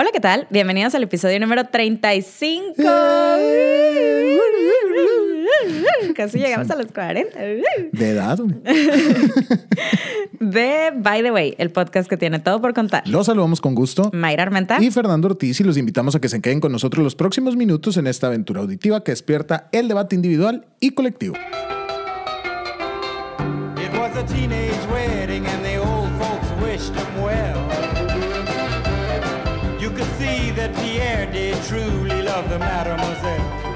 Hola, ¿qué tal? Bienvenidos al episodio número 35. Casi llegamos a los 40. De edad. De By the Way, el podcast que tiene todo por contar. Los saludamos con gusto. Mayra Armenta. Y Fernando Ortiz y los invitamos a que se queden con nosotros los próximos minutos en esta aventura auditiva que despierta el debate individual y colectivo. It was a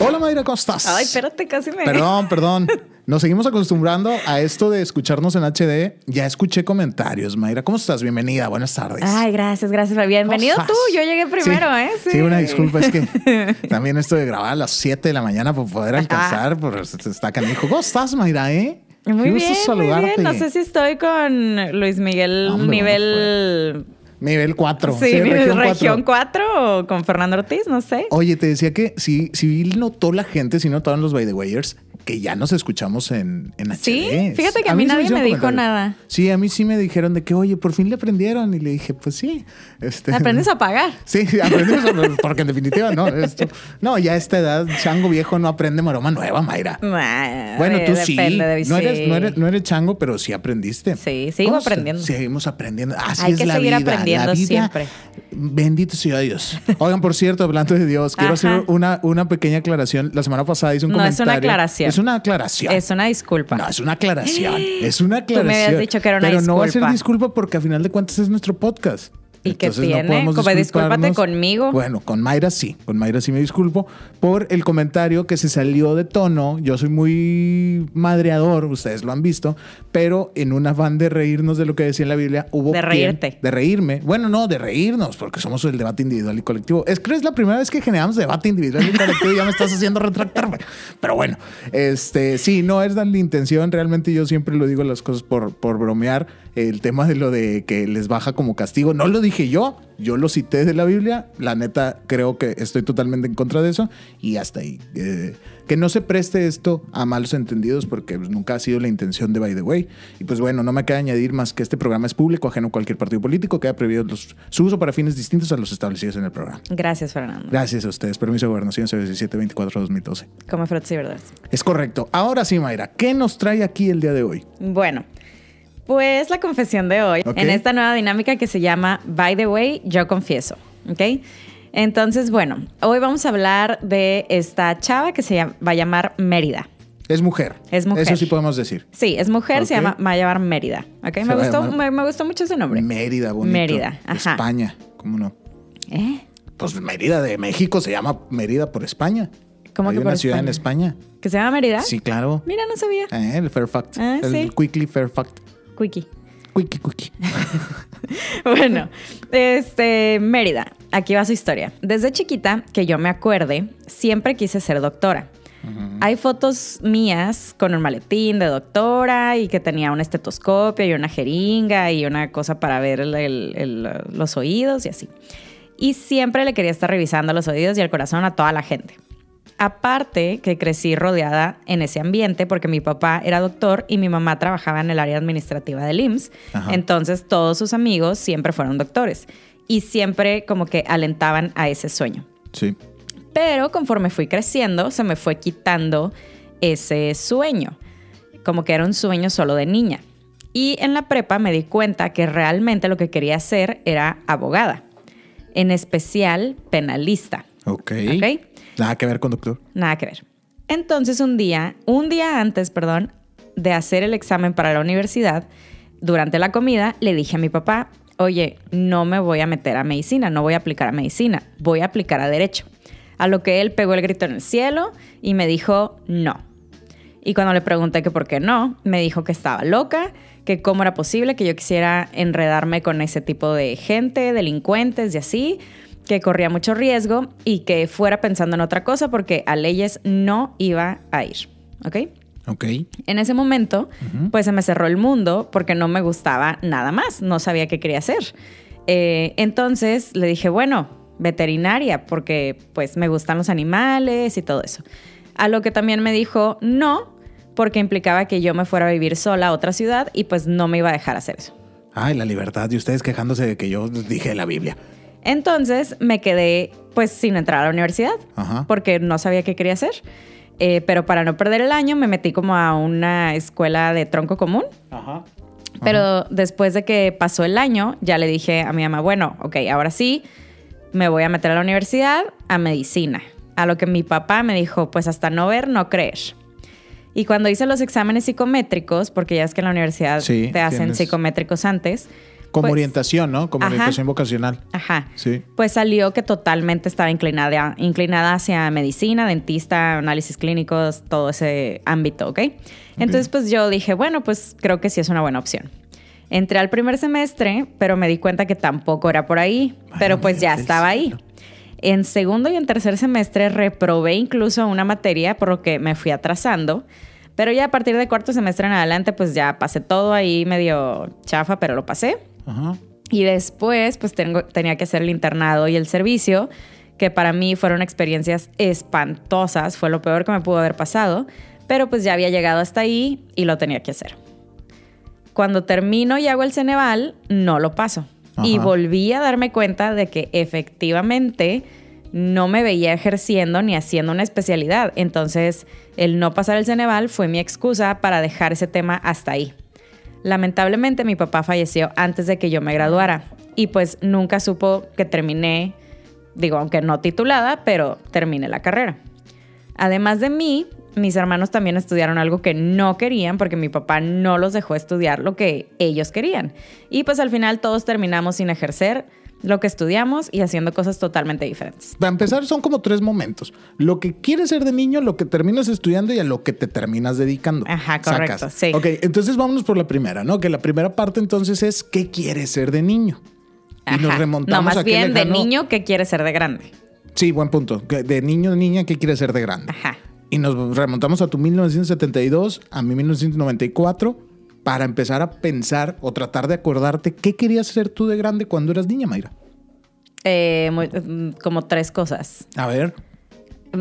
Hola Mayra, ¿cómo estás? Ay, espérate, casi me. Perdón, perdón. Nos seguimos acostumbrando a esto de escucharnos en HD. Ya escuché comentarios. Mayra, ¿cómo estás? Bienvenida. Buenas tardes. Ay, gracias, gracias. Bienvenido ¿Cómo tú. Yo llegué primero, Sí. ¿eh? Sí. una disculpa. Es que también esto de grabar a las 7 de la mañana para poder alcanzar, pues está canijo. ¿Cómo estás, Mayra, eh? Muy Qué bien, gusto muy saludarte. bien. No sé si estoy con Luis Miguel Hombre, nivel... Nivel 4. Sí, nivel cuatro. región 4 o con Fernando Ortiz, no sé. Oye, te decía que sí, sí notó la gente, sí notaron los by the wayers, que ya nos escuchamos en, en. Sí, fíjate que a mí sí nadie me dijo nada. Sí, a mí sí me dijeron de que, oye, por fin le aprendieron. Y le dije, pues sí. Este, Aprendes a pagar. Sí, aprendimos, a- porque en definitiva, no. Esto, no, ya a esta edad, chango viejo no aprende maroma nueva, Mayra. Ah, Bueno, tú sí. de- No eres, sí. no, eres, no eres chango, pero sí aprendiste. Sí, sigo ¿Cómo se- aprendiendo. Seguimos aprendiendo. Así Hay es que la seguir vida. aprendiendo la vida, siempre. Bendito sea Dios. Oigan, por cierto, hablando de Dios, quiero Ajá. hacer una, una pequeña aclaración. La semana pasada hice un No, es comentario. una aclaración. Es una aclaración. Es una disculpa. No, es una aclaración. Es una Tú me aclaración. habías dicho que era una Pero no va a ser disculpa. disculpa porque a final de cuentas es nuestro podcast. ¿Y Entonces, tiene? podemos Como discúlpate conmigo. Bueno, con Mayra sí. Con Mayra sí me disculpo por el comentario que se salió de tono. Yo soy muy madreador, ustedes lo han visto, pero en un afán de reírnos de lo que decía en la Biblia, hubo De quien- reírte. de reírme. Bueno, no, de reírnos, porque somos el debate individual y colectivo. Es que es la primera vez que generamos debate individual y colectivo y ya me estás haciendo retractarme. Pero bueno, este, sí, no es la intención. Realmente yo siempre lo digo las cosas por, por bromear. El tema de lo de que les baja como castigo, no lo dije yo, yo lo cité de la Biblia. La neta, creo que estoy totalmente en contra de eso y hasta ahí. Eh, que no se preste esto a malos entendidos porque pues, nunca ha sido la intención de By the Way. Y pues bueno, no me queda añadir más que este programa es público, ajeno a cualquier partido político, que ha prohibido los- su uso para fines distintos a los establecidos en el programa. Gracias, Fernando. Gracias a ustedes. Permiso de gobernación 1724-2012. Come frutas y verduras. Es correcto. Ahora sí, Mayra, ¿qué nos trae aquí el día de hoy? Bueno, pues la confesión de hoy, en esta nueva dinámica que se llama By the Way, yo confieso. ¿Ok? Entonces, bueno, hoy vamos a hablar de esta chava que se llama- va a llamar Mérida. Es mujer. Es mujer. Eso sí podemos decir. Sí, es mujer, se llama, va a llamar Mérida. ¿Ok? Se Me gustó, me, me gustó mucho ese nombre. Mérida, bonito. Mérida, ajá. España, ¿cómo no? ¿Eh? Pues Mérida de México se llama Mérida por España. ¿Cómo Hay que una por ciudad en España? España. ¿Que se llama Mérida? Sí, claro. Mira, no sabía. Eh, el Fair Fact. Ah, el sí. Quickly Fair Fact. Quickie. Quickie, quickie. Bueno, este, Mérida, aquí va su historia. Desde chiquita, que yo me acuerde, siempre quise ser doctora. Hay fotos mías con un maletín de doctora y que tenía un estetoscopio y una jeringa y una cosa para ver el- el- el- los oídos y así. Y siempre le quería estar revisando los oídos y el corazón a toda la gente. Aparte que crecí rodeada en ese ambiente porque mi papá era doctor y mi mamá trabajaba en el área administrativa del IMSS. Ajá. Entonces todos sus amigos siempre fueron doctores y siempre como que alentaban a ese sueño. Sí. Pero conforme fui creciendo, se me fue quitando ese sueño, como que era un sueño solo de niña. Y en la prepa me di cuenta que realmente lo que quería hacer era abogada, en especial penalista. Ok. ¿Ok? Nada que ver con doctor. Nada que ver. Entonces un día, un día antes, perdón, de hacer el examen para la universidad, durante la comida le dije a mi papá, oye, no me voy a meter a medicina, no voy a aplicar a medicina, voy a aplicar a derecho. A lo que él pegó el grito en el cielo y me dijo, no. Y cuando le pregunté que por qué no, me dijo que estaba loca, que cómo era posible que yo quisiera enredarme con ese tipo de gente, delincuentes y así, que corría mucho riesgo y que fuera pensando en otra cosa porque a leyes no iba a ir. ¿Ok? Ok. En ese momento, pues se me cerró el mundo porque no me gustaba nada más, no sabía qué quería hacer. Eh, entonces le dije, bueno, veterinaria, porque pues me gustan los animales y todo eso. A lo que también me dijo, no, porque implicaba que yo me fuera a vivir sola a otra ciudad y pues no me iba a dejar hacer eso. Ay, la libertad. Y ustedes quejándose de que yo dije la Biblia. Entonces me quedé pues sin entrar a la universidad Ajá. porque no sabía qué quería hacer. Eh, pero para no perder el año me metí como a una escuela de tronco común. Ajá. Pero después de que pasó el año, ya le dije a mi mamá, bueno, ok, ahora sí, me voy a meter a la universidad, a medicina. A lo que mi papá me dijo, pues hasta no ver, no creer. Y cuando hice los exámenes psicométricos, porque ya es que en la universidad Sí, te hacen tienes- psicométricos antes. Como pues- orientación, ¿no? Como Ajá. orientación vocacional. Ajá. Sí. Pues salió que totalmente estaba inclinada, inclinada hacia medicina, dentista, análisis clínicos, todo ese ámbito, ¿ok? Entonces, pues yo dije, bueno, pues creo que sí es una buena opción. Entré al primer semestre, pero me di cuenta que tampoco era por ahí, pero no pues ya estaba ahí. En segundo y en tercer semestre reprobé incluso una materia por lo que me fui atrasando. Pero ya a partir de cuarto semestre en adelante, pues ya pasé todo ahí medio chafa, pero lo pasé. Ajá. Y después, pues tengo, tenía que hacer el internado y el servicio, que para mí fueron experiencias espantosas, fue lo peor que me pudo haber pasado, pero pues ya había llegado hasta ahí y lo tenía que hacer. Cuando termino y hago el Ceneval, no lo paso. Y volví a darme cuenta de que efectivamente no me veía ejerciendo ni haciendo una especialidad. Entonces, el no pasar el Ceneval fue mi excusa para dejar ese tema hasta ahí. Lamentablemente mi papá falleció antes de que yo me graduara y pues nunca supo que terminé, digo, aunque no titulada, pero terminé la carrera. Además de mí, mis hermanos también estudiaron algo que no querían porque mi papá no los dejó estudiar lo que ellos querían. Y pues al final todos terminamos sin ejercer lo que estudiamos y haciendo cosas totalmente diferentes. Para empezar, son como tres momentos. Lo que quieres ser de niño, lo que terminas estudiando y a lo que te terminas dedicando. Ajá, correcto, sí. Ok, entonces vámonos por la primera, ¿no? Que la primera parte entonces es ¿qué quieres ser de niño? Y nos remontamos No, más a bien de niño que quiere ser de grande. Sí, buen punto. De niño, niña, ¿qué quieres ser de grande? Ajá. Y nos remontamos a tu 1972, a mi 1994, para empezar a pensar o tratar de acordarte qué querías ser tú de grande cuando eras niña, Mayra. Eh, muy- como tres cosas. A ver.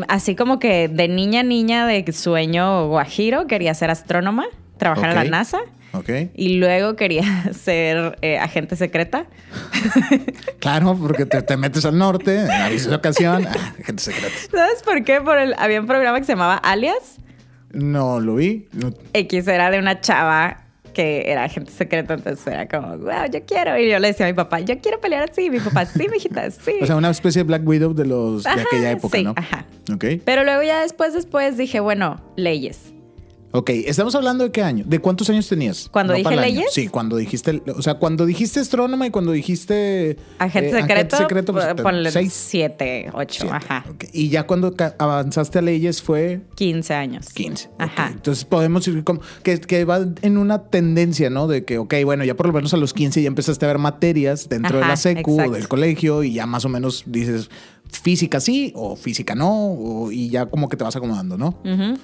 Así como que de niña niña de sueño guajiro quería ser astrónoma, trabajar en Ok. la NASA Ok. y luego quería ser eh, agente secreta. Claro, porque te, te metes al norte, en de ocasión, ah, gente secreta. ¿Sabes por qué? Por el, había un programa que se llamaba Alias. No lo vi. No- X era de una chava que era agente secreta, entonces era como, wow, yo quiero. Y yo le decía a mi papá, yo quiero pelear así. Mi papá, sí, mijita, sí. O sea, una especie de Black Widow de los de aquella época, sí, ¿no? ajá. Ok. Pero luego ya después, después dije, bueno, leyes. Ok, estamos hablando de qué año? ¿De cuántos años tenías? ¿Cuando dije el año. leyes? Sí, cuando dijiste, o sea, cuando dijiste astrónoma y cuando dijiste Agente eh, secreto, secreto, pues, pues, ponle seis, siete, ocho, siete. ajá. Y ya cuando avanzaste a leyes fue 15 años. 15. ok. Ajá. Entonces podemos ir como que, que va en una tendencia, ¿no? De que, ok, bueno, ya por lo menos a los 15 ya empezaste a ver materias dentro de la secu o del colegio y ya más o menos dices física sí o física no o- y ya como que te vas acomodando, ¿no? Ujú.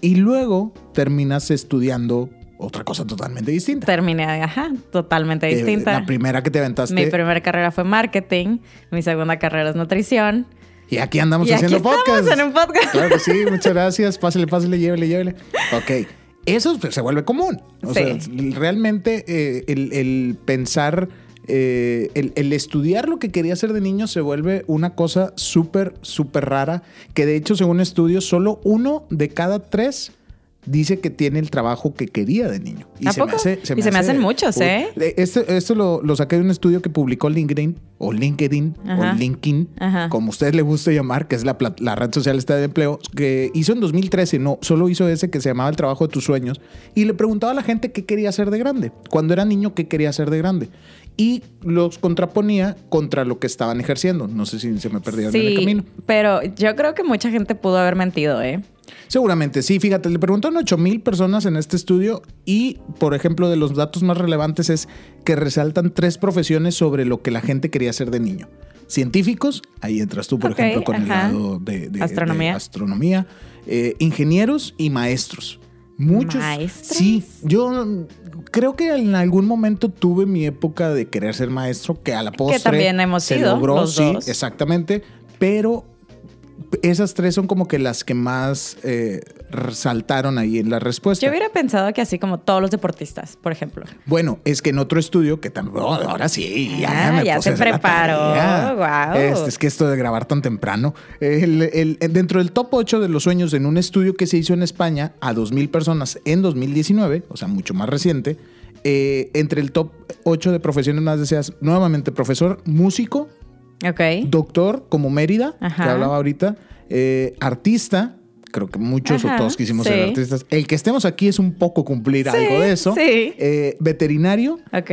Y luego terminas estudiando otra cosa totalmente distinta. Terminé, ajá, totalmente Eh, distinta. La primera que te aventaste. Mi primera carrera fue marketing, mi segunda carrera es nutrición. y aquí andamos y aquí haciendo estamos podcast. en un podcast. Claro que sí, muchas gracias. Pásale, pásale, llévele, llévele. Ok. Eso pues, se vuelve común. O Sí. sea, realmente eh, el, el pensar, eh, el, el estudiar lo que quería hacer de niño se vuelve una cosa súper, súper rara. Que de hecho, según estudios, solo uno de cada tres dice que tiene el trabajo que quería de niño. ¿A poco? Y se me hacen muchos, ¿eh? Esto, esto lo, lo saqué de un estudio que publicó LinkedIn o LinkedIn Ajá. o LinkedIn, Ajá. como ustedes le guste llamar, que es la, red social esta de empleo, que hizo en 2013, no, solo hizo ese que se llamaba El trabajo de tus sueños, y le preguntaba a la gente qué quería hacer de grande. Cuando era niño, qué quería hacer de grande. Y los contraponía contra lo que estaban ejerciendo. No sé si se me perdieron en el camino. pero yo creo que mucha gente pudo haber mentido, ¿eh? Seguramente sí, fíjate, le preguntaron a 8 mil personas en este estudio y, por ejemplo, de los datos más relevantes es que resaltan tres profesiones sobre lo que la gente quería hacer de niño. Científicos, ahí entras tú, por ejemplo, con el lado de, de- Astronomía. de astronomía, eh, ingenieros y maestros. Muchos. ¿Maestros? Sí, yo creo que en algún momento tuve mi época de querer ser maestro, que a la postre también hemos se sido logró, los sí, dos. exactamente, pero esas tres son como que las que más eh, saltaron ahí en la respuesta. Yo hubiera pensado que así como todos los deportistas, por ejemplo. Bueno, es que en otro estudio que también, oh, ahora sí, ya, Ah, me ya puse se preparó, guau. Este, es que esto de grabar tan temprano. El- el- dentro del top 8 de los sueños en un estudio que se hizo en España a 2.000 personas en 2019, o sea, mucho más reciente, eh, entre el top 8 de profesiones más deseadas, nuevamente profesor, músico, doctor como Mérida, Ajá. que hablaba ahorita, eh, artista, creo que muchos Ajá, o todos quisimos sí. ser artistas. El que estemos aquí es un poco cumplir Sí, algo de eso. sí. Eh, veterinario, Ok.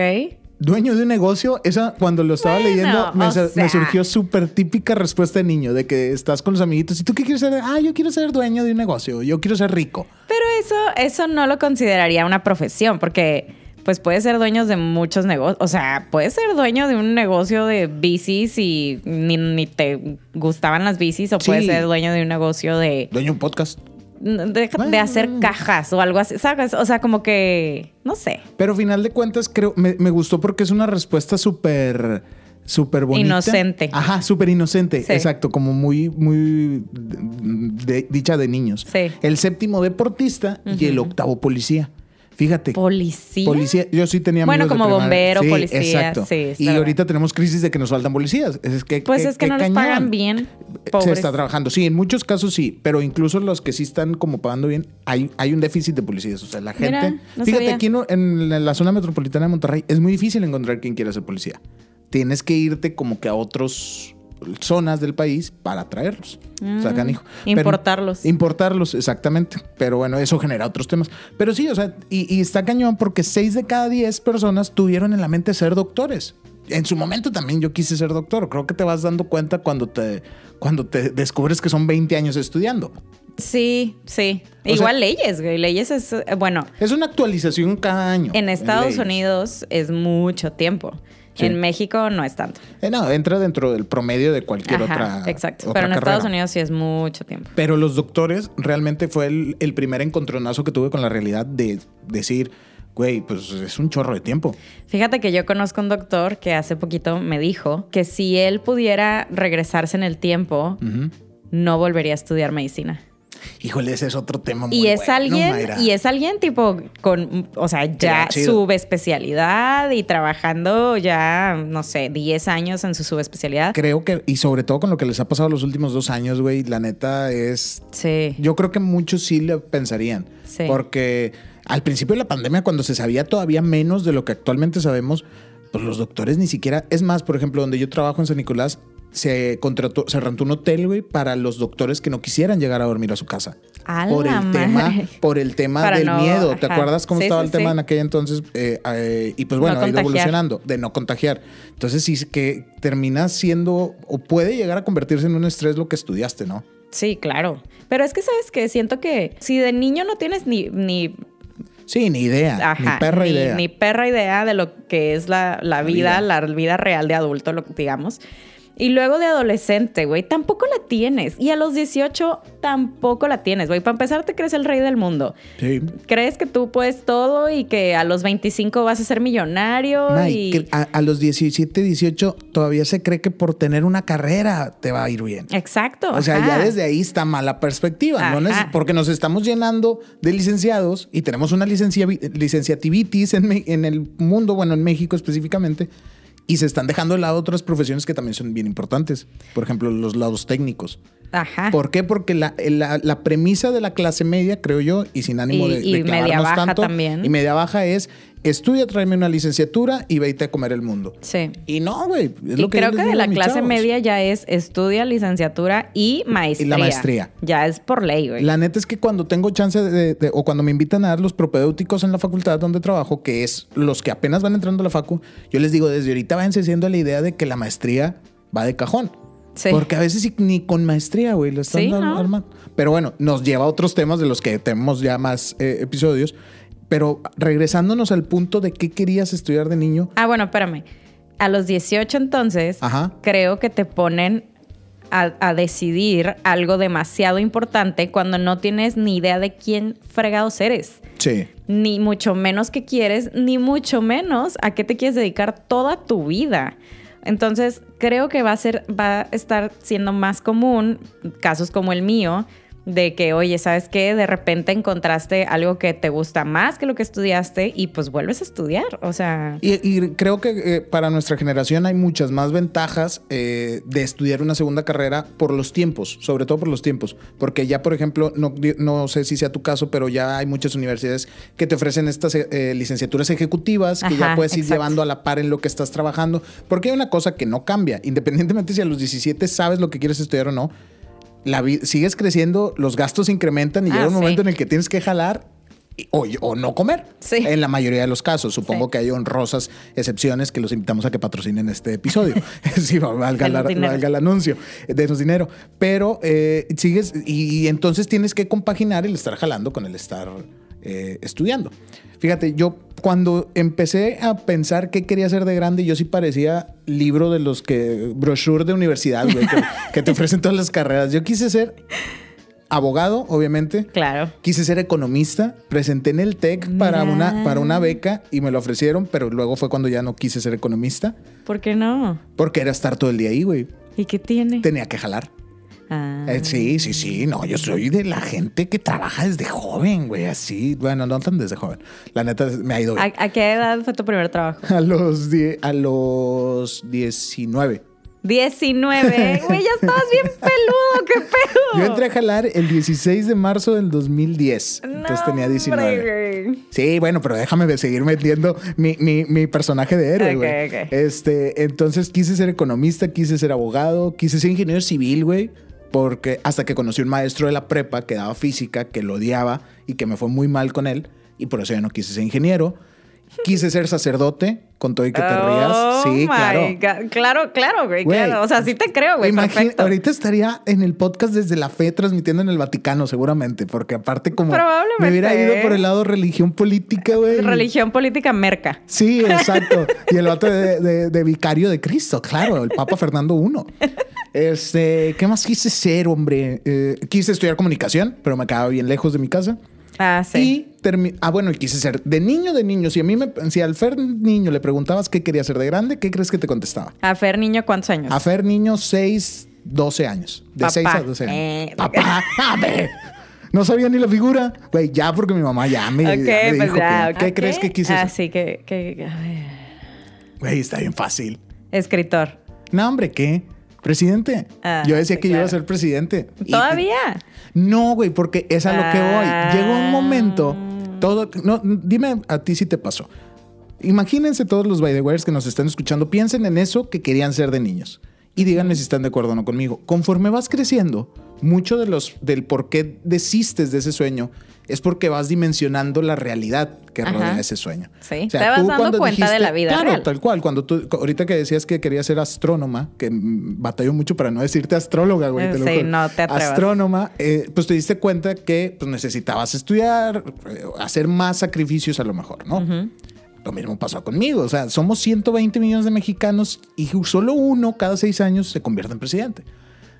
dueño de un negocio, esa cuando lo estaba Bueno, leyendo me, surgió súper típica respuesta de niño, de que estás con los amiguitos y tú qué quieres ser, ah, yo quiero ser dueño de un negocio, yo quiero ser rico. Pero eso, eso no lo consideraría una profesión, porque pues puedes ser dueños de muchos negocios. O sea, puedes ser dueño de un negocio de bicis y ni, ni te gustaban las bicis, o Sí. puedes ser dueño de un negocio de, Dueño de un podcast. de, de hacer cajas o algo así. ¿Sabes? O sea, como que, no sé. Pero final de cuentas, creo, me, me gustó porque es una respuesta súper, súper bonita. Inocente. Ajá, súper inocente. Sí. Exacto, como muy, muy de- de- dicha de niños. Sí. El séptimo deportista y el octavo policía. Fíjate. ¿Policía? Policía, yo sí tenía Bueno, amigos de como primaria. bombero, Sí, policía, Exacto. sí, y verdad. ahorita tenemos crisis de que nos faltan policías. Es que, Pues que- es que que no les cañón. pagan bien. Se está trabajando. Sí, en muchos casos sí, pero incluso los que sí están como pagando bien, hay, hay un déficit de policías. O sea, la Mira, gente. no fíjate, sabía. aquí en, en la zona metropolitana de Monterrey es muy difícil encontrar quien quiera ser policía. Tienes que irte como que a otros zonas del país para traerlos. o sea, Mm, canijo. importarlos. importarlos, exactamente. Pero bueno, eso genera otros temas. Pero sí, o sea, y, y está cañón porque 6 de cada 10 personas tuvieron en la mente ser doctores. En su momento también yo quise ser doctor. Creo que te vas dando cuenta cuando te, cuando te descubres que son 20 años estudiando. Sí, sí. O Igual sea- leyes, güey. Leyes es, bueno, Es una actualización cada año. en Estados. Unidos es mucho tiempo. Sí. En México no es tanto. Eh, no, entra dentro del promedio de cualquier Ajá, otra. exacto. otra Pero en carrera. Estados Unidos sí es mucho tiempo. Pero los doctores realmente fue el, el primer encontronazo que tuve con la realidad de decir, güey, pues es un chorro de tiempo. Fíjate que yo conozco un doctor que hace poquito me dijo que si él pudiera regresarse en el tiempo, no volvería a estudiar medicina. Híjole, ese es otro tema muy y es bueno, alguien, Mayra. y es alguien tipo con, o sea, ya subespecialidad y trabajando ya, no sé, 10 años en su subespecialidad. Creo que, y sobre todo con lo que les ha pasado los últimos dos años, güey, la neta es. Sí. Yo creo que muchos sí le pensarían. Sí. Porque al principio de la pandemia, cuando se sabía todavía menos de lo que actualmente sabemos, pues los doctores ni siquiera. Es más, por ejemplo, donde yo trabajo en San Nicolás, se contrató, se rentó un hotel, güey, para los doctores que no quisieran llegar a dormir a su casa. A por el tema, por el tema del no- miedo. ¿Te acuerdas cómo Sí, estaba sí, el tema sí. en aquel entonces? Eh, eh, y pues bueno, No ha ido evolucionando de no contagiar. Entonces sí que termina siendo o puede llegar a convertirse en un estrés lo que estudiaste, ¿no? Sí, claro. Pero es que, ¿sabes que Siento que si de niño no tienes ni, ni Sí, ni idea, Ajá, ni perra idea. Ni perra idea de lo que es la, la vida, vida. la vida real de adulto, lo, digamos. Y luego de adolescente, güey, tampoco la tienes. Y a los 18 tampoco la tienes, güey. Para empezar, te crees el rey del mundo. Sí. Crees que tú puedes todo y que a los 25 vas a ser millonario May, y... a, a los 17, 18 todavía se cree que por tener una carrera te va a ir bien. Exacto. O sea, ajá. ya desde ahí está mala perspectiva, ¿no? Porque nos estamos llenando de licenciados y tenemos una licencia, licenciativitis en el mundo, bueno, en México específicamente, y se están dejando de lado otras profesiones que también son bien importantes. Por ejemplo, los lados técnicos. Ajá. ¿Por qué? Porque la, la- la premisa de la clase media, creo yo, y sin ánimo Y- de, de y media baja tanto, también. y media baja es estudia, tráeme una licenciatura y vete a comer el mundo. Sí. Y no, güey. Y lo que creo que de la clase chavos. media ya es estudia, licenciatura y maestría. maestría. Ya es por ley, güey. La neta es que cuando tengo chance de, de- o cuando me invitan a dar los propedéuticos en la facultad donde trabajo, que es los que apenas van entrando a la facu, yo les digo, desde ahorita váyanse haciendo la idea de que la maestría va de cajón. Sí. Porque a veces ni con maestría, güey, lo están Sí, dando- ¿no? armando. Pero bueno, nos lleva a otros temas de los que tenemos ya más eh, episodios. Pero regresándonos al punto de qué querías estudiar de niño. Ah, bueno, espérame. A los 18 entonces, Ajá. creo que te ponen a, a decidir algo demasiado importante cuando no tienes ni idea de quién fregados eres. Sí. Ni mucho menos qué quieres, ni mucho menos a qué te quieres dedicar toda tu vida. Entonces, creo que va a ser, va a estar siendo más común casos como el mío, De que, oye, ¿sabes qué? De repente encontraste algo que te gusta más que lo que estudiaste y pues vuelves a estudiar. O sea, Y, y creo que eh, para nuestra generación hay muchas más ventajas eh, de estudiar una segunda carrera por los tiempos, sobre todo por los tiempos. Porque ya, por ejemplo, no, no sé si sea tu caso, pero ya hay muchas universidades que te ofrecen estas eh, licenciaturas ejecutivas que ya puedes ir exacto. llevando a la par en lo que estás trabajando. Porque hay una cosa que no cambia, independientemente si a los 17 sabes lo que quieres estudiar o no. La sigues creciendo, los gastos incrementan y Ah, llega un sí. momento en el que tienes que jalar y- o, o no comer. Sí. En la mayoría de los casos. Supongo Sí. que hay honrosas excepciones que los invitamos a que patrocinen este episodio. sí, valga, la- valga el anuncio. Denos dinero. Pero eh, sigues y, y entonces tienes que compaginar el estar jalando con el estar eh, estudiando. Fíjate, yo cuando empecé a pensar qué quería hacer de grande, yo sí parecía libro de los que, brochure de universidad, güey, que, que te ofrecen todas las carreras. Yo quise ser abogado, obviamente. claro. Quise ser economista, presenté en el TEC para una, para una beca y me lo ofrecieron, pero luego fue cuando ya no quise ser economista, ¿Por qué no? porque era estar todo el día ahí, güey. ¿Y qué tiene? Tenía que jalar. Ah. Eh, sí, sí, sí, no, yo soy de la gente que trabaja desde joven, güey, así. Bueno, no tan desde joven. La neta me ha ido bien. ¿A, a qué edad fue tu primer trabajo? A los, die- a los 19. 19. Güey, ya estabas bien peludo, qué pedo. Yo entré a jalar el 16 de marzo del 2010. Entonces No, tenía 19. hombre, güey. Sí, bueno, pero déjame seguir metiendo mi, mi- mi personaje de héroe, güey. ok. Este, entonces quise ser economista, quise ser abogado, quise ser ingeniero civil, güey. Porque hasta que conocí un maestro de la prepa que daba física, que lo odiaba y que me fue muy mal con él. Y por eso yo no quise ser ingeniero. Quise ser sacerdote, con todo y que te rías. Oh Sí, my claro. God. Claro, claro, güey, Güey, claro. O sea, sí te creo, güey. Perfecto. ahorita estaría en el podcast desde la fe transmitiendo en el Vaticano, seguramente, porque aparte como Probablemente, me hubiera ido por el lado religión política, güey. Religión política merca. Sí, exacto. y el vato de, de- de vicario de Cristo, claro, el Papa Fernando I. Este, ¿qué más quise ser, hombre? Eh, quise estudiar comunicación, pero me quedaba bien lejos de mi casa. Ah, sí. Y ah, bueno, y quise ser de niño, de niño. Si a mí me, si al Fer niño le preguntabas qué quería ser de grande, ¿qué crees que te contestaba? A Fer Niño, ¿cuántos años? A Fer niño, 6, 12 años. De Papá. 6 a 12 años. Eh. Papá, a ver. No sabía ni la figura. Güey, ya porque mi mamá ya me, Ok, ya me pues dijo ya. que- ¿Qué crees que quise Ah, ser? sí, que, que- a ver. Güey, está bien fácil. Escritor. No, hombre, ¿qué? Presidente. Ah, Yo decía sí, que yo iba a ser presidente. Y- ¿Todavía? no, güey, porque es a lo que Ah. voy. Llegó un momento, todo, no, dime a ti si te pasó. Imagínense todos los by the que nos están escuchando, piensen en eso que querían ser de niños. Y díganme si están de acuerdo o no conmigo. Conforme vas creciendo, mucho de los, del por qué desistes de ese sueño es porque vas dimensionando la realidad que Ajá. rodea ese sueño. Sí, te vas tú dando cuenta de la vida Claro, real. tal cual. Cuando tú, ahorita que decías que querías ser astrónoma, que batalló mucho para no decirte astróloga, güey. te lo juro. no te atrevas. Astrónoma, eh, pues te diste cuenta que pues, necesitabas estudiar, eh, hacer más sacrificios a lo mejor, ¿no? Lo mismo pasó conmigo. O sea, somos 120 millones de mexicanos y solo uno cada seis años se convierte en presidente.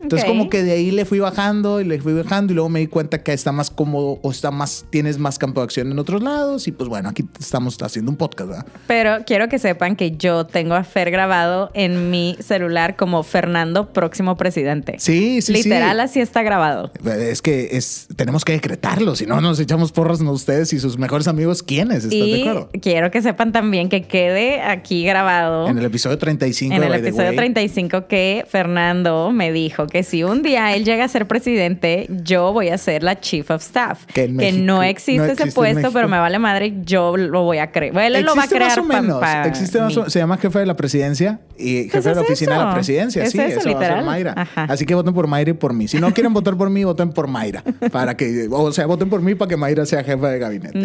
Entonces, como que de ahí le fui bajando y le fui bajando y luego me di cuenta que está más cómodo o está más, tienes más campo de acción en otros lados y pues bueno, aquí estamos haciendo un podcast, ¿verdad? Pero quiero que sepan que yo tengo a Fer grabado en mi celular como Fernando próximo presidente. Sí, sí, Literal, sí. así está grabado. Es que es, tenemos que decretarlo, si no nos echamos porras a ustedes y sus mejores amigos, ¿quiénes? ¿Estás de Y acuerdo? quiero que sepan también que quede aquí grabado En el episodio 35 en de el episodio Way, 35 que Fernando me dijo que si un día él llega a ser presidente, yo voy a ser la chief of staff. Que Que, no existe no ese existe puesto, pero me vale madre, yo lo voy a creer. Él lo va a crear más o menos. pa Existe más mí. o- se llama jefe de la presidencia y jefe Pues de la es oficina de la presidencia. Es sí, eso, eso va a ser literal. Mayra. Ajá. Así que voten por Mayra y por mí. Si no quieren votar por mí, voten por Mayra. Para que, o sea, voten por mí para que Mayra sea jefa de gabinete.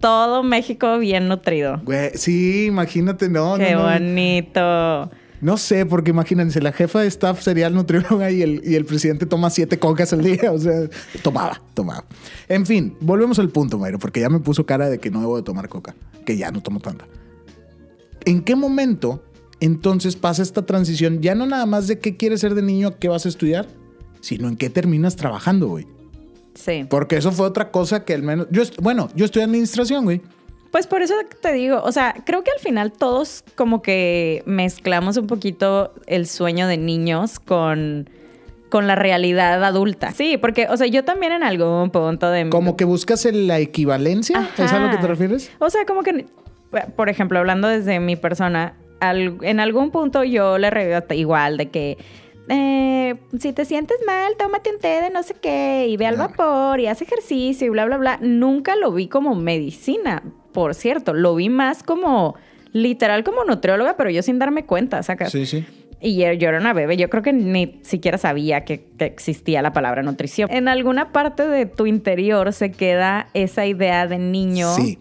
Todo México bien nutrido. Güey, sí, imagínate, no, Qué no, no. bonito. No sé, porque imagínense, la jefa de staff sería el nutrióloga y el, y el presidente toma siete cocas al día. O sea, tomaba, tomaba. En fin, volvemos al punto, Mayro, porque ya me puso cara de que no debo de tomar coca, que ya no tomo tanta. ¿En qué momento entonces pasa esta transición? Ya no nada más de qué quieres ser de niño, qué vas a estudiar, sino en qué terminas trabajando, güey. Sí. Porque eso fue otra cosa que al menos... Yo, bueno, yo estudié administración, güey. Pues por eso te digo, o sea, creo que al final todos como que mezclamos un poquito el sueño de niños con con la realidad adulta. Sí, porque, o sea, yo también en algún punto de... Como que buscas la equivalencia. ¿Es a lo que te Ajá. refieres? O sea, como que, por ejemplo, hablando desde mi persona, al- en algún punto yo le hasta igual de que eh, si te sientes mal, tómate un té de no sé qué y ve al vapor y haz ejercicio y bla, bla, bla. Nunca lo vi como medicina, por cierto. Lo vi más como literal como nutrióloga, pero yo sin darme cuenta, ¿sacas? Sí, sí. Y yo, yo era una bebé, yo creo que ni siquiera sabía que, que existía la palabra nutrición. En alguna parte de tu interior se queda esa idea de niño Sí.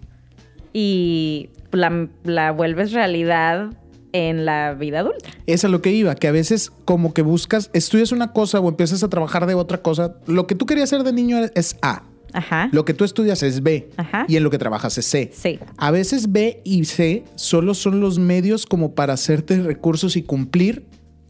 y la, la vuelves realidad en la vida adulta. Es a lo que iba, que a veces como que buscas, estudias una cosa o empiezas a trabajar de otra cosa. Lo que tú querías ser de niño es A. Ajá. Lo que tú estudias es B. Ajá. Y en lo que trabajas es C. Sí. A veces B y C solo son los medios como para hacerte recursos y cumplir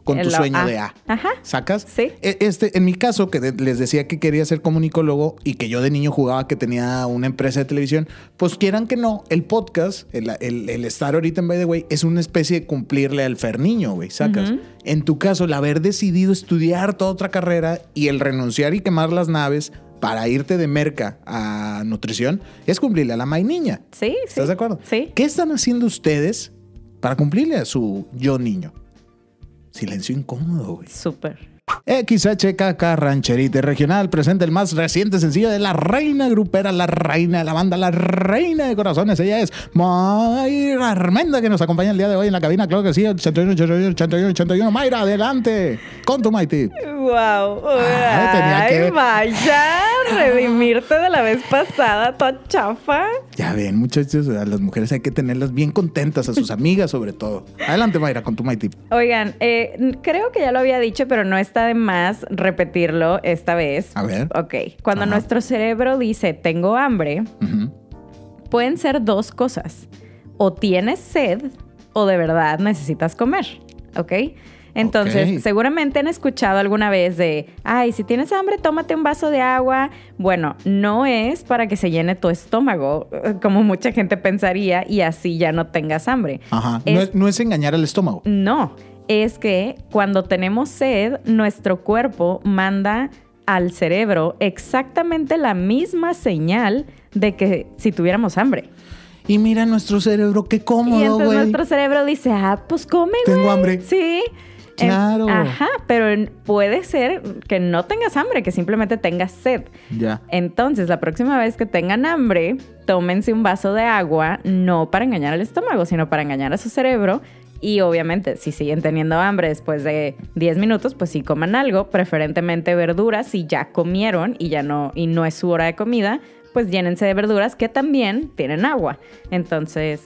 con tu sueño ah, de A. ajá. ¿Sacas? Sí. E- Este, en mi caso, que de- les decía que quería ser comunicólogo y que yo de niño jugaba que tenía una empresa de televisión, pues quieran que no, el podcast, el, el- el estar ahorita en By the Way, es una especie de cumplirle al Ferniño, güey, ¿sacas? Ujú. En tu caso, el haber decidido estudiar toda otra carrera y el renunciar y quemar las naves para irte de merca a nutrición, es cumplirle a la May Niña. Sí, sí. ¿Estás de acuerdo? Sí. ¿Qué están haciendo ustedes para cumplirle a su yo niño? Silencio incómodo, güey. Súper. XHKK Rancherita Regional presenta el más reciente sencillo de la reina grupera, la reina de la banda, la reina de corazones. Ella es Mayra Armenda, que nos acompaña el día de hoy en la cabina. Claro que sí, 81, 81, 81, 81. Mayra, adelante con tu Mighty. Wow. Ah, tenía Ay, vaya, redimirte de la vez pasada, toda chafa. Ya ven, muchachos, a las mujeres hay que tenerlas bien contentas, a sus amigas sobre todo. Adelante, Mayra, con tu Mighty. Oigan, eh, creo que ya lo había dicho, pero no está de más repetirlo esta vez. A ver. Ok. Cuando Ajá. nuestro cerebro dice tengo hambre, pueden ser dos cosas. O tienes sed o de verdad necesitas comer. ¿Ok? Entonces, seguramente han escuchado alguna vez de, ay, si tienes hambre, tómate un vaso de agua. Bueno, no es para que se llene tu estómago, eh, como mucha gente pensaría, y así ya no tengas hambre. Ajá. No, Es- es, no es engañar al estómago. no, es que cuando tenemos sed, nuestro cuerpo manda al cerebro exactamente la misma señal de que si tuviéramos hambre. Y mira nuestro cerebro, qué y cómodo, entonces güey. nuestro cerebro dice, ah, pues come, Tengo güey". hambre. Sí. Claro. ajá, pero puede ser que no tengas hambre, que simplemente tengas sed. Ya. Entonces, la próxima vez que tengan hambre, tómense un vaso de agua, no para engañar al estómago, sino para engañar a su cerebro. Y obviamente, si siguen teniendo hambre después de 10 minutos, pues sí coman algo, preferentemente verduras, si ya comieron y ya no, y no es su hora de comida, pues llénense de verduras que también tienen agua. Entonces,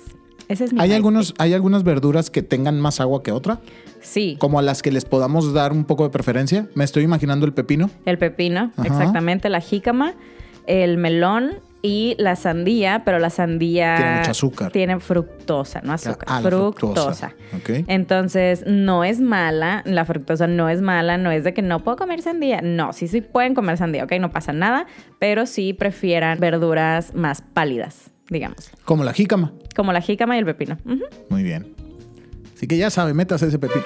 ese es mi ¿Hay, algunos, ¿Hay algunas verduras que tengan más agua que otra? Sí. Como a las que les podamos dar un poco de preferencia. Me estoy imaginando el pepino. El pepino, Ajá. exactamente, la jícama, el melón y la sandía, pero la sandía Tiene mucho azúcar. Tiene fructosa, no azúcar, Ah, fructosa. Entonces, no es mala, la fructosa no es mala, no es de que no puedo comer sandía. No, sí, sí pueden comer sandía, ok, no pasa nada, pero sí prefieran verduras más pálidas, digamos, Como la jícama. como la jícama y el pepino. Muy bien. Así que ya sabe, metas ese pepino.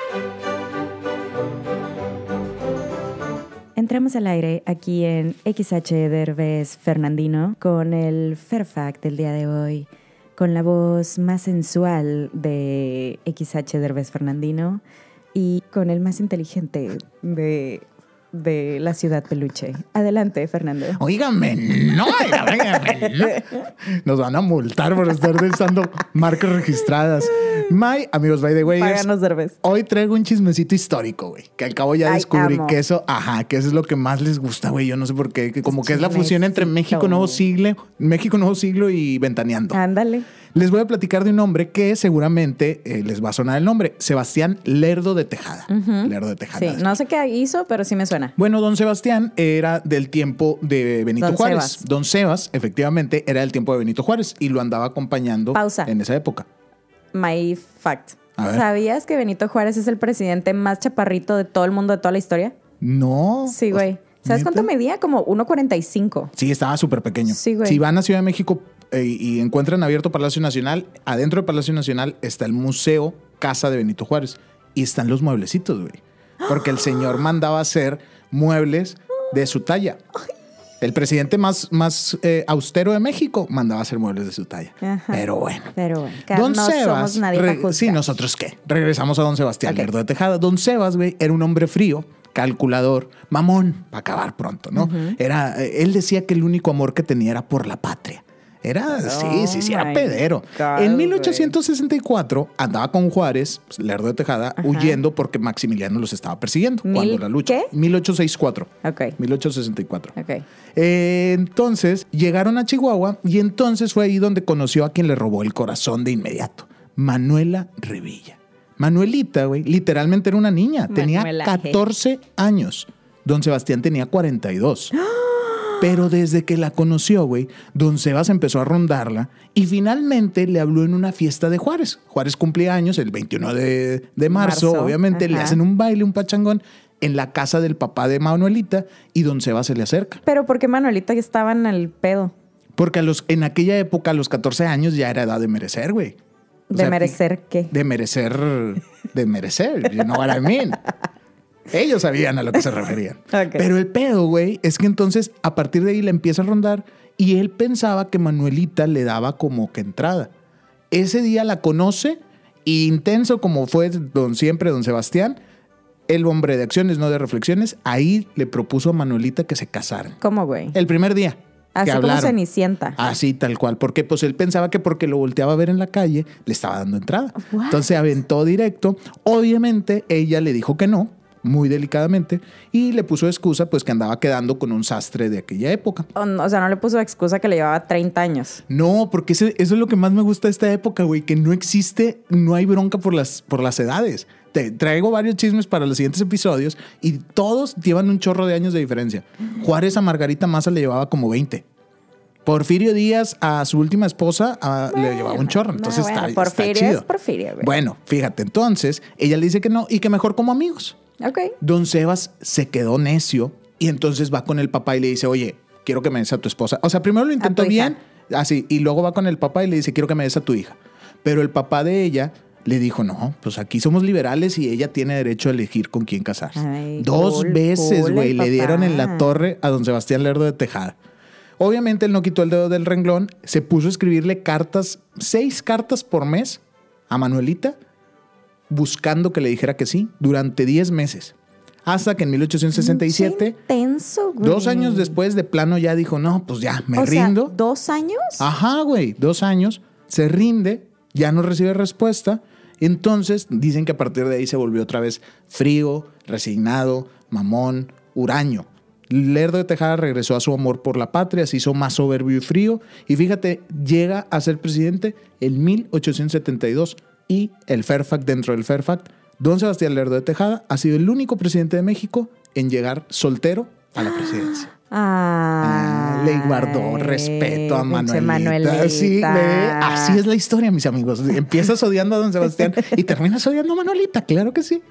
Entramos al aire aquí en XH Derbez Fernandino con el Fairfact del día de hoy, con la voz más sensual de XH Derbez Fernandino y con el más inteligente de, de la ciudad peluche. Adelante, Fernando. Óigame, no, oiga, óigame, no. Nos van a multar por estar usando marcas registradas. My, amigos, by the way, Páganos Derbez. Hoy traigo un chismecito histórico, güey. Que al cabo ya Ay, descubrí amo. que eso, ajá, que eso es lo que más les gusta, güey. Yo no sé por qué. que como que es la fusión entre. México Nuevo Siglo, México Nuevo Siglo y Ventaneando. Ándale. Les voy a platicar de un hombre que seguramente eh, les va a sonar el nombre. Sebastián Lerdo de Tejada. Lerdo de Tejada. Sí, no sé qué hizo, pero sí me suena. Bueno, don Sebastián era del tiempo de Benito Don Juárez. Sebas. Don Sebas, efectivamente, era del tiempo de Benito Juárez y lo andaba acompañando Pausa. en esa época. My fact. ¿Sabías que Benito Juárez es el presidente más chaparrito de todo el mundo, de toda la historia? No. Sí, güey. ¿Sabes cuánto medía? Como 1.45. Sí, estaba súper pequeño. Sí, güey. Si van a Ciudad de México y encuentran abierto Palacio Nacional, adentro de Palacio Nacional está el Museo Casa de Benito Juárez y están los mueblecitos, güey. Porque el señor mandaba hacer muebles de su talla. El presidente más, más eh, austero de México mandaba hacer muebles de su talla. Ajá. Pero bueno. Pero bueno, ca- Don no Sebas, somos nadie sí, nosotros qué. Regresamos a Don Sebastián Ok. Lerdo de Tejada. Don Sebas, güey, era un hombre frío, calculador, mamón, para acabar pronto, ¿no? Era, eh, él decía que el único amor que tenía era por la patria. Era, sí, sí, sí, era my pedero. God, en güey. 1864 andaba con Juárez, Lerdo de Tejada, huyendo porque Maximiliano los estaba persiguiendo ¿Mil cuando la lucha. qué? 1864. Ok. 1864. Ok. Eh, entonces llegaron a Chihuahua y entonces fue ahí donde conoció a quien le robó el corazón de inmediato, Manuela Revilla. Manuelita, güey, literalmente era una niña, tenía Manuela, 14 años. Don Sebastián tenía 42. Pero desde que la conoció, güey, don Sebas empezó a rondarla y finalmente le habló en una fiesta de Juárez. Juárez cumplía años el 21 de, de marzo, Marzo, obviamente le hacen un baile, un pachangón en la casa del papá de Manuelita y don Sebas se le acerca. Pero porque Manuelita ya estaba en el pedo Porque a los, en aquella época, a los 14 años, ya era edad de merecer, güey. O de sea, merecer qué. De merecer, de merecer, you know what I mean. Ellos sabían a lo que se referían. Ok. Pero el pedo, güey, es que entonces a partir de ahí le empieza a rondar y él pensaba que Manuelita le daba como que entrada. Ese día la conoce y intenso como fue don siempre, don Sebastián, el hombre de acciones, no de reflexiones, ahí le propuso a Manuelita que se casaran. ¿Cómo, güey? El primer día. Así que como. Cenicienta. Así, tal cual. Porque pues él pensaba que porque lo volteaba a ver en la calle, le estaba dando entrada. What? Entonces se aventó directo. Obviamente ella le dijo que no, muy delicadamente, y le puso excusa pues que andaba quedando con un sastre de aquella época. O, o sea, no le puso excusa que le llevaba 30 años. No, porque ese- eso es lo que más me gusta de esta época, güey, que no existe, no hay bronca por las, por las edades. Te traigo varios chismes para los siguientes episodios y todos llevan un chorro de años de diferencia. Juárez a Margarita Maza le llevaba como 20. Porfirio Díaz a su última esposa a- le llevaba un chorro. Entonces Ah, bueno, está, está Porfirio chido. es Porfirio, güey. Bueno, fíjate, entonces ella le dice que no y que mejor como amigos. Ok. Don Sebas se quedó necio y entonces va con el papá y le dice, oye, quiero que me des a tu esposa. O sea, primero lo intentó hija. bien, así, y luego va con el papá y le dice, quiero que me des a tu hija. Pero el papá de ella le dijo, no, pues aquí somos liberales y ella tiene derecho a elegir con quién casarse. Ay, Dos cool, veces, güey, le dieron en la torre a don Sebastián Lerdo de Tejada. Obviamente él no quitó el dedo del renglón, se puso a escribirle cartas, seis cartas por mes a Manuelita, buscando que le dijera que sí, durante 10 meses. Hasta que en 1867, Qué intenso, güey. dos años después, de plano ya dijo, no, pues ya, me O sea, rindo. ¿Dos años? Ajá, güey, dos años, se rinde, ya no recibe respuesta. Entonces dicen que a partir de ahí se volvió otra vez frío, resignado, mamón, huraño. Lerdo de Tejada regresó a su amor por la patria, se hizo más soberbio y frío. Y fíjate, llega a ser presidente en 1872 y el Fairfax dentro del Fairfax. Don Sebastián Lerdo de Tejada ha sido el único presidente de México en llegar soltero a la presidencia. Ah, Ah, le guardó respeto a Manuelita. Manuelita. Sí, le- así es la historia, mis amigos. Empiezas odiando a don Sebastián y terminas odiando a Manuelita, claro que sí.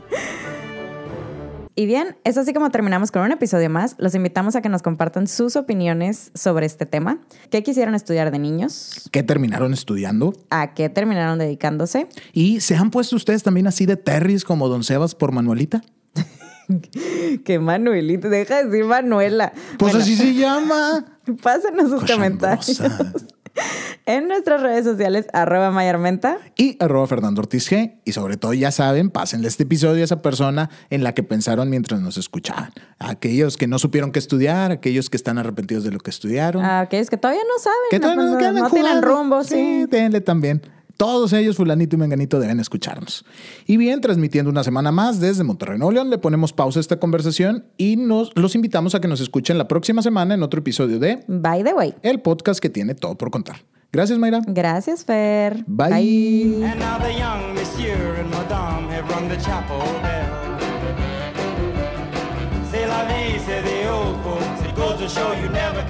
Y bien, es así como terminamos con un episodio más. Los invitamos a que nos compartan sus opiniones sobre este tema. ¿Qué quisieron estudiar de niños? Que terminaron estudiando ¿A qué terminaron dedicándose? y se han puesto ustedes también así de terris como don Sebas por Manuelita. Que Manuelita, deja de decir Manuela. Pues Bueno, así se llama. Pásenos sus comentarios Cochambrosa. En nuestras redes sociales, arroba mayarmenta. Y arroba Fernando Ortiz G. Y sobre todo, ya saben, pásenle este episodio a esa persona en la que pensaron mientras nos escuchaban. Aquellos que no supieron qué estudiar, aquellos que están arrepentidos de lo que estudiaron. A aquellos que todavía no saben, Que todavía no, no, no tienen rumbo, sí. denle también. Todos ellos, fulanito y menganito, deben escucharnos. Y bien, transmitiendo una semana más desde Monterrey, Nuevo León, le ponemos pausa a esta conversación y nos los invitamos a que nos escuchen la próxima semana en otro episodio de By the way. El Podcast que tiene todo por contar. Gracias, Mayra. Gracias, Fer. Bye. And now the young monsieur and madame have rung the chapel bell. C'est la vie, say the old folks. It goes to show you never